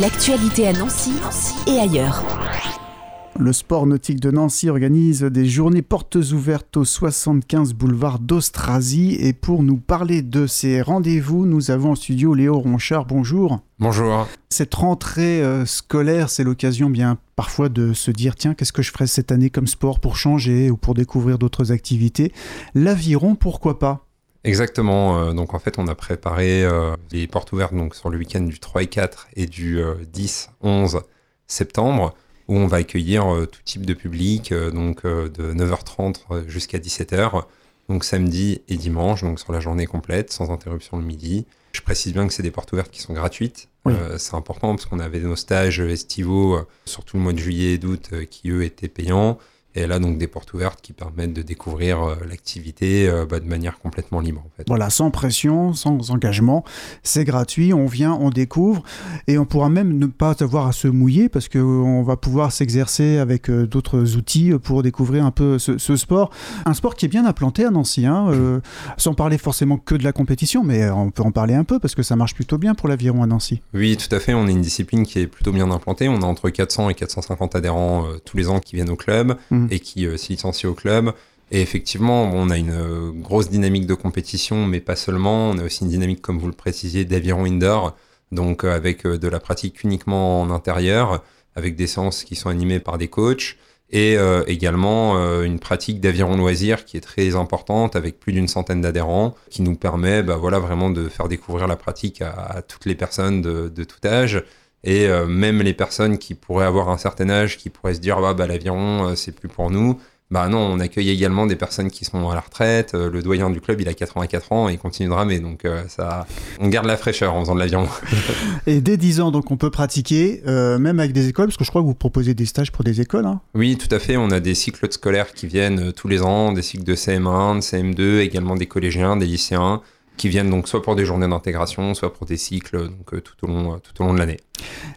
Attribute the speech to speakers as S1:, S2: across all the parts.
S1: L'actualité à Nancy, et ailleurs.
S2: Le sport nautique de Nancy organise des journées portes ouvertes au 75 boulevard d'Austrasie. Et pour nous parler de ces rendez-vous, nous avons en studio Léo Ronchard. Bonjour.
S3: Bonjour.
S2: Cette rentrée euh, scolaire, c'est l'occasion bien parfois de se dire tiens, qu'est-ce que je ferais cette année comme sport pour changer ou pour découvrir d'autres activités? L'aviron, pourquoi pas?
S3: Exactement. Euh, donc en fait, on a préparé euh, les portes ouvertes donc sur le week-end du 3 et 4 et du 10, 11 septembre où on va accueillir tout type de public, donc de 9h30 jusqu'à 17h, donc samedi et dimanche, donc sur la journée complète, sans interruption le midi. Je précise bien que c'est des portes ouvertes qui sont gratuites. c'est important parce qu'on avait nos stages estivaux, surtout le mois de juillet et d'août, qui eux étaient payants. Et là, donc, des portes ouvertes qui permettent de découvrir euh, l'activité euh, bah, de manière complètement libre. En fait.
S2: Voilà, sans pression, sans engagement. C'est gratuit, on vient, on découvre. Et on pourra même ne pas avoir à se mouiller parce qu'on va pouvoir s'exercer avec euh, d'autres outils pour découvrir un peu ce, sport. Un sport qui est bien implanté à Nancy, hein, sans parler forcément que de la compétition, mais on peut en parler un peu parce que ça marche plutôt bien pour l'aviron à Nancy.
S3: Oui, tout à fait. On est une discipline qui est plutôt bien implantée. On a entre 400 et 450 adhérents tous les ans qui viennent au club. Mmh. Mm. et qui euh, s'y licencie au club. Et effectivement, on a une euh, grosse dynamique de compétition, mais pas seulement. On a aussi une dynamique, comme vous le précisiez, d'aviron indoor, donc euh, avec de la pratique uniquement en intérieur, avec des séances qui sont animées par des coachs, et également une pratique d'aviron loisir qui est très importante, avec plus d'une centaine d'adhérents, qui nous permet bah, voilà, vraiment de faire découvrir la pratique à, toutes les personnes de tout âge. Et euh, même les personnes qui pourraient avoir un certain âge, qui pourraient se dire bah, bah l'aviron euh, c'est plus pour nous, bah non, on accueille également des personnes qui sont à la retraite. Euh, le doyen du club, il a 84 ans et il continue de ramer. Donc ça, on garde la fraîcheur en faisant de l'aviron.
S2: et dès 10 ans, donc on peut pratiquer, même avec des écoles, parce que je crois que vous proposez des stages pour des écoles. Hein.
S3: Oui, tout à fait. On a des cycles scolaires qui viennent tous les ans, des cycles de CM1, de CM2, également des collégiens, des lycéens qui viennent donc soit pour des journées d'intégration, soit pour des cycles donc, euh, tout, au long, euh, tout au long de l'année.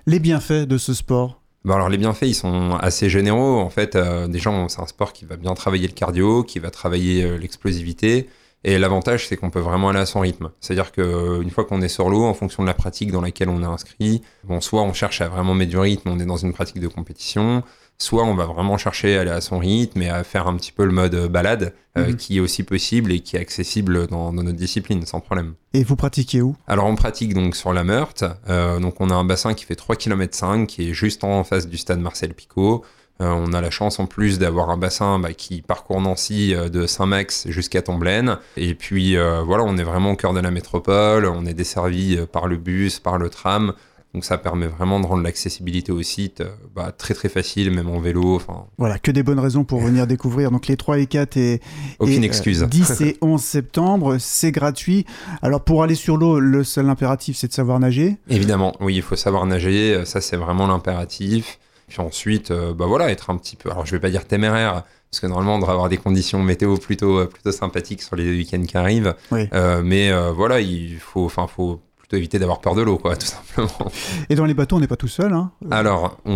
S2: Les bienfaits de ce sport?
S3: Bah, alors les bienfaits, ils sont assez généraux. En fait, euh, déjà, c'est un sport qui va bien travailler le cardio, qui va travailler l'explosivité. Et l'avantage, c'est qu'on peut vraiment aller à son rythme. C'est-à-dire qu'une fois qu'on est sur l'eau, en fonction de la pratique dans laquelle on est inscrit, bon, soit on cherche à vraiment mettre du rythme, on est dans une pratique de compétition, soit on va vraiment chercher à aller à son rythme et à faire un petit peu le mode balade, euh, mhm. qui est aussi possible et qui est accessible dans, notre discipline sans problème.
S2: Et vous pratiquez où?
S3: Alors on pratique donc sur la Meurthe, euh, donc on a un bassin qui fait 3 km 5 qui est juste en face du stade Marcel Picot. Euh, on a la chance en plus d'avoir un bassin bah, qui parcourt Nancy de Saint-Max jusqu'à Tomblaine. Et puis voilà, on est vraiment au cœur de la métropole, on est desservi par le bus, par le tram. Donc ça permet vraiment de rendre l'accessibilité au site euh, bah, très très facile, même en vélo.
S2: Voilà, que des bonnes raisons pour venir découvrir. Donc les 3 et 4 et,
S3: Aucune excuse.
S2: 10 et 11 septembre, c'est gratuit. Alors pour aller sur l'eau, le seul impératif, c'est de savoir nager.
S3: Évidemment, oui, il faut savoir nager. Ça, c'est vraiment l'impératif. Puis ensuite, euh, bah voilà, être un petit peu. Alors je vais pas dire téméraire, parce que normalement on devrait avoir des conditions météo plutôt euh, plutôt sympathiques sur les week-ends qui arrivent. mais voilà, il faut, enfin, faut éviter d'avoir peur de l'eau, quoi, tout simplement.
S2: Et dans les bateaux, on n'est pas tout seul, hein
S3: Alors, on...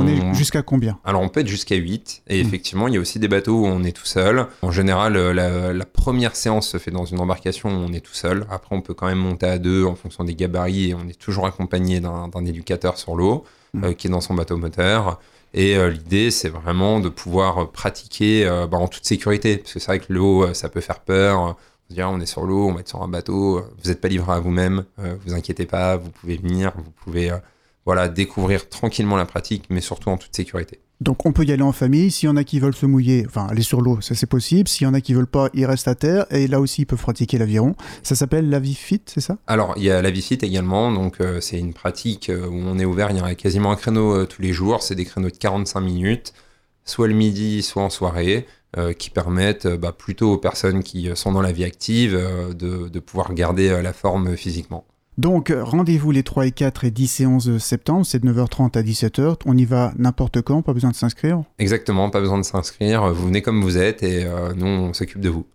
S2: on est jusqu'à combien?
S3: Alors, on peut être jusqu'à 8. Et hmm. effectivement, il y a aussi des bateaux où on est tout seul. En général, euh, la, première séance se fait dans une embarcation où on est tout seul. Après, on peut quand même monter à deux en fonction des gabarits et on est toujours accompagné d'un éducateur sur l'eau hmm. euh, qui est dans son bateau moteur. Et euh, l'idée, c'est vraiment de pouvoir pratiquer bah, en toute sécurité. Parce que c'est vrai que l'eau, ça peut faire peur on est sur l'eau, on va être sur un bateau, vous n'êtes pas livré à vous-même, euh, vous inquiétez pas, vous pouvez venir, vous pouvez euh, voilà, découvrir tranquillement la pratique, mais surtout en toute sécurité.
S2: Donc on peut y aller en famille, s'il y en a qui veulent se mouiller, enfin aller sur l'eau, ça c'est possible, s'il y en a qui veulent pas, ils restent à terre, et là aussi ils peuvent pratiquer l'aviron. Ça s'appelle la vie fit, c'est ça?
S3: Alors il y a la vie fit également, donc euh, c'est une pratique où on est ouvert, il y a quasiment un créneau tous les jours, c'est des créneaux de 45 minutes, soit le midi, soit en soirée. Euh, qui permettent euh, bah, plutôt aux personnes qui euh, sont dans la vie active de, pouvoir garder la forme physiquement.
S2: Donc rendez-vous les 3 et 4 et 10 et 11 septembre, c'est de 9h30 à 17h. On y va n'importe quand, pas besoin de s'inscrire
S3: Exactement, pas besoin de s'inscrire. Vous venez comme vous êtes et nous, on s'occupe de vous.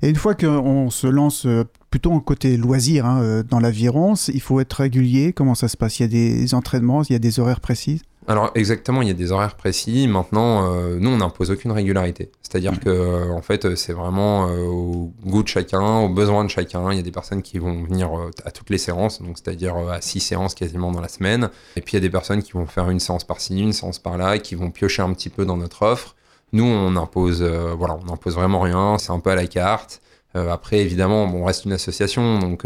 S2: Et une fois qu'on se lance plutôt en côté loisir hein, dans l'aviron, il faut être régulier. Comment ça se passe? Il y a des entraînements, il y a des horaires précis?
S3: Alors exactement, il y a des horaires précis. Maintenant, euh, nous, on n'impose aucune régularité. C'est-à-dire que, euh, en fait, c'est vraiment euh, au goût de chacun, aux besoins de chacun. Il y a des personnes qui vont venir à toutes les séances, donc c'est-à-dire à six séances quasiment dans la semaine. Et puis il y a des personnes qui vont faire une séance par-ci, une séance par-là, qui vont piocher un petit peu dans notre offre. Nous, on impose, voilà, on n'impose vraiment rien. C'est un peu à la carte. après, évidemment, bon, on reste une association, donc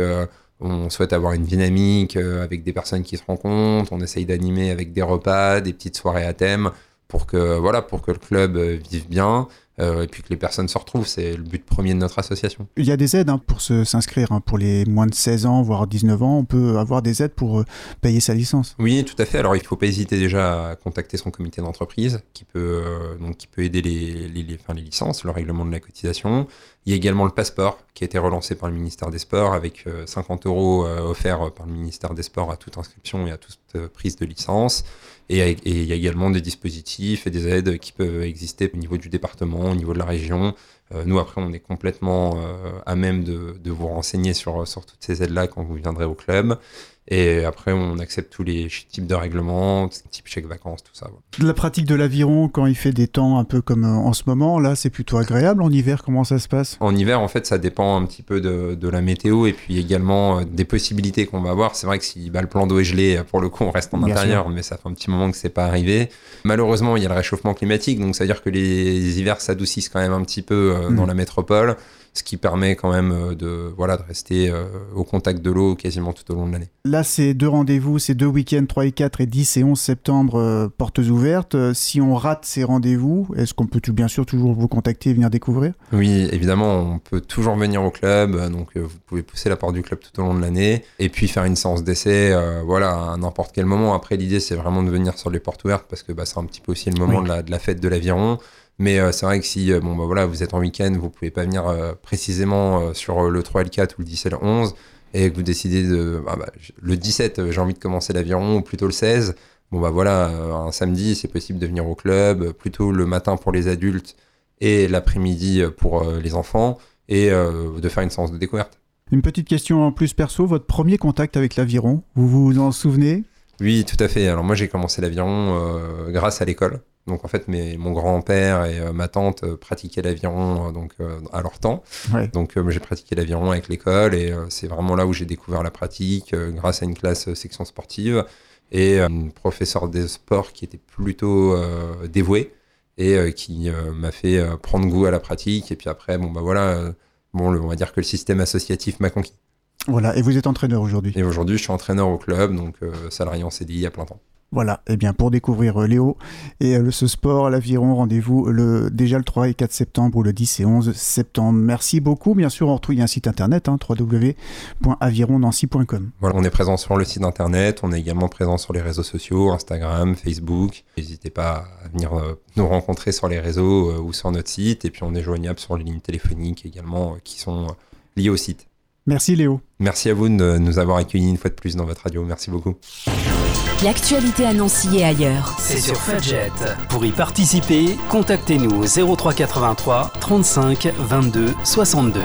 S3: on souhaite avoir une dynamique euh, avec des personnes qui se rencontrent. On essaye d'animer avec des repas, des petites soirées à thème pour que, voilà, pour le club euh, vive bien. Euh, et puis que les personnes se retrouvent. C'est le but premier de notre association.
S2: Il y a des aides hein, pour s'inscrire. Hein, pour les moins de 16 ans, voire 19 ans, on peut avoir des aides pour euh, payer sa licence.
S3: Oui, tout à fait. Alors il ne faut pas hésiter déjà à contacter son comité d'entreprise qui, peut euh, donc, qui peut aider les, les, les, les licences, le règlement de la cotisation. Il y a également le passeport qui a été relancé par le ministère des Sports avec 50 euros offerts par le ministère des Sports à toute inscription et à toute prise de licence. Et, il y a également des dispositifs et des aides qui peuvent exister au niveau du département, au niveau de la région. Euh, nous, après, on est complètement euh, à même de, vous renseigner sur toutes ces aides-là quand vous viendrez au club. Et après, on accepte tous les types de règlements, type chèque vacances, tout ça.
S2: La pratique de l'aviron, quand il fait des temps un peu comme euh, en ce moment, là, c'est plutôt agréable. En hiver, comment ça se passe?
S3: En hiver, en fait, ça dépend un petit peu de, de la météo et puis également euh, des possibilités qu'on va avoir. C'est vrai que si bah, le plan d'eau est gelé, pour le coup, on reste en intérieur, mais ça fait un petit moment que c'est pas arrivé. Malheureusement, il y a le réchauffement climatique, donc ça veut dire que les hivers s'adoucissent quand même un petit peu euh, dans mm. la métropole ce qui permet quand même euh, de, voilà, de rester euh, au contact de l'eau quasiment tout au long de l'année.
S2: Là, c'est deux rendez-vous, c'est deux week-ends, 3 et 4 et 10 et 11 septembre, euh, portes ouvertes. Si on rate ces rendez-vous, est-ce qu'on peut bien sûr toujours vous contacter et venir découvrir?
S3: Oui, évidemment, on peut toujours venir au club, donc vous pouvez pousser la porte du club tout au long de l'année et puis faire une séance d'essai, voilà, à n'importe quel moment. Après, l'idée, c'est vraiment de venir sur les portes ouvertes parce que bah, c'est un petit peu aussi le moment de, la, de la fête de l'aviron. Mais euh, c'est vrai que si euh, bon, bah, voilà, vous êtes en week-end, vous pouvez pas venir euh, précisément sur le 3 et le 4 ou le 10 et le 11, et que vous décidez de. Ah, bah, le 17, j'ai envie de commencer l'aviron, ou plutôt le 16. Bon, bah voilà, un samedi, c'est possible de venir au club, plutôt le matin pour les adultes et l'après-midi pour les enfants, et de faire une séance de découverte.
S2: Une petite question en plus perso, votre premier contact avec l'aviron, vous vous en souvenez?
S3: Oui, tout à fait. Alors moi j'ai commencé l'aviron grâce à l'école. Donc en fait, mes, mon grand-père et euh, ma tante euh, pratiquaient l'aviron euh, donc à leur temps. Donc j'ai pratiqué l'aviron avec l'école et c'est vraiment là où j'ai découvert la pratique grâce à une classe section sportive et une professeure de sport qui était plutôt dévouée et qui m'a fait prendre goût à la pratique. Et puis après, bon bah voilà, bon, on va dire que le système associatif m'a conquis.
S2: Voilà, et vous êtes entraîneur aujourd'hui?
S3: Et aujourd'hui, je suis entraîneur au club, donc salarié en CDI à plein temps.
S2: Voilà, et eh bien pour découvrir euh, Léo et euh, ce sport à l'aviron, rendez-vous le, déjà le 3 et 4 septembre ou le 10 et 11 septembre. Merci beaucoup. Bien sûr, on retrouve un site internet, hein, www.avironnancy.com.
S3: Voilà, on est présent sur le site internet, on est également présent sur les réseaux sociaux, Instagram, Facebook. N'hésitez pas à venir euh, nous rencontrer sur les réseaux ou sur notre site. Et puis on est joignable sur les lignes téléphoniques également qui sont liées au site.
S2: Merci Léo.
S3: Merci à vous de nous avoir accueillis une fois de plus dans votre radio. Merci beaucoup.
S1: L'actualité à Nancy et ailleurs.
S4: C'est sur Fadjet. Pour y participer, contactez-nous au 0383 35 22 62.